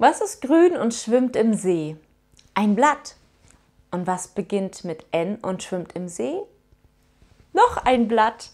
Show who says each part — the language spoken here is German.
Speaker 1: Was ist grün und schwimmt im See? Ein Blatt. Und was beginnt mit N und schwimmt im See? Noch ein Blatt.